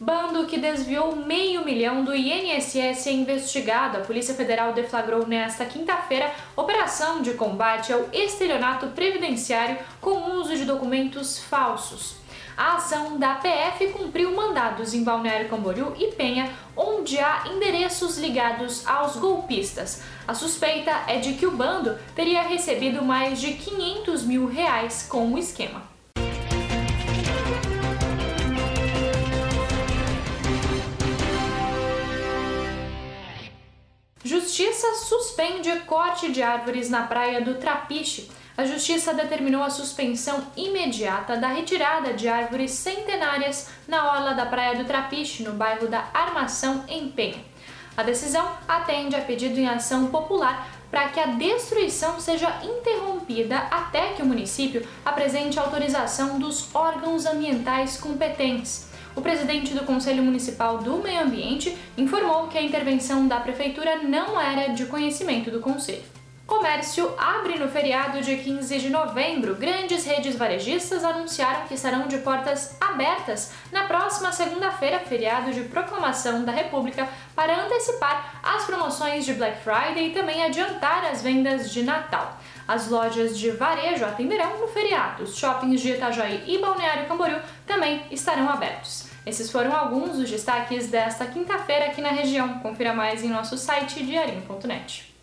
Bando que desviou meio milhão do INSS é investigado. A Polícia Federal deflagrou nesta quinta-feira operação de combate ao estelionato previdenciário com uso de documentos falsos. A ação da PF cumpriu mandados em Balneário Camboriú e Penha, onde há endereços ligados aos golpistas. A suspeita é de que o bando teria recebido mais de 500 mil reais com o esquema. Justiça suspende corte de árvores na praia do Trapiche. A Justiça determinou a suspensão imediata da retirada de árvores centenárias na orla da Praia do Trapiche, no bairro da Armação, em Penha. A decisão atende a pedido em ação popular para que a destruição seja interrompida até que o município apresente autorização dos órgãos ambientais competentes. O presidente do Conselho Municipal do Meio Ambiente informou que a intervenção da prefeitura não era de conhecimento do conselho. Comércio abre no feriado de 15 de novembro. Grandes redes varejistas anunciaram que estarão de portas abertas na próxima segunda-feira, feriado de proclamação da República, para antecipar as promoções de Black Friday e também adiantar as vendas de Natal. As lojas de varejo atenderão no feriado. Os shoppings de Itajaí e Balneário Camboriú também estarão abertos. Esses foram alguns dos destaques desta quinta-feira aqui na região. Confira mais em nosso site diarinho.net.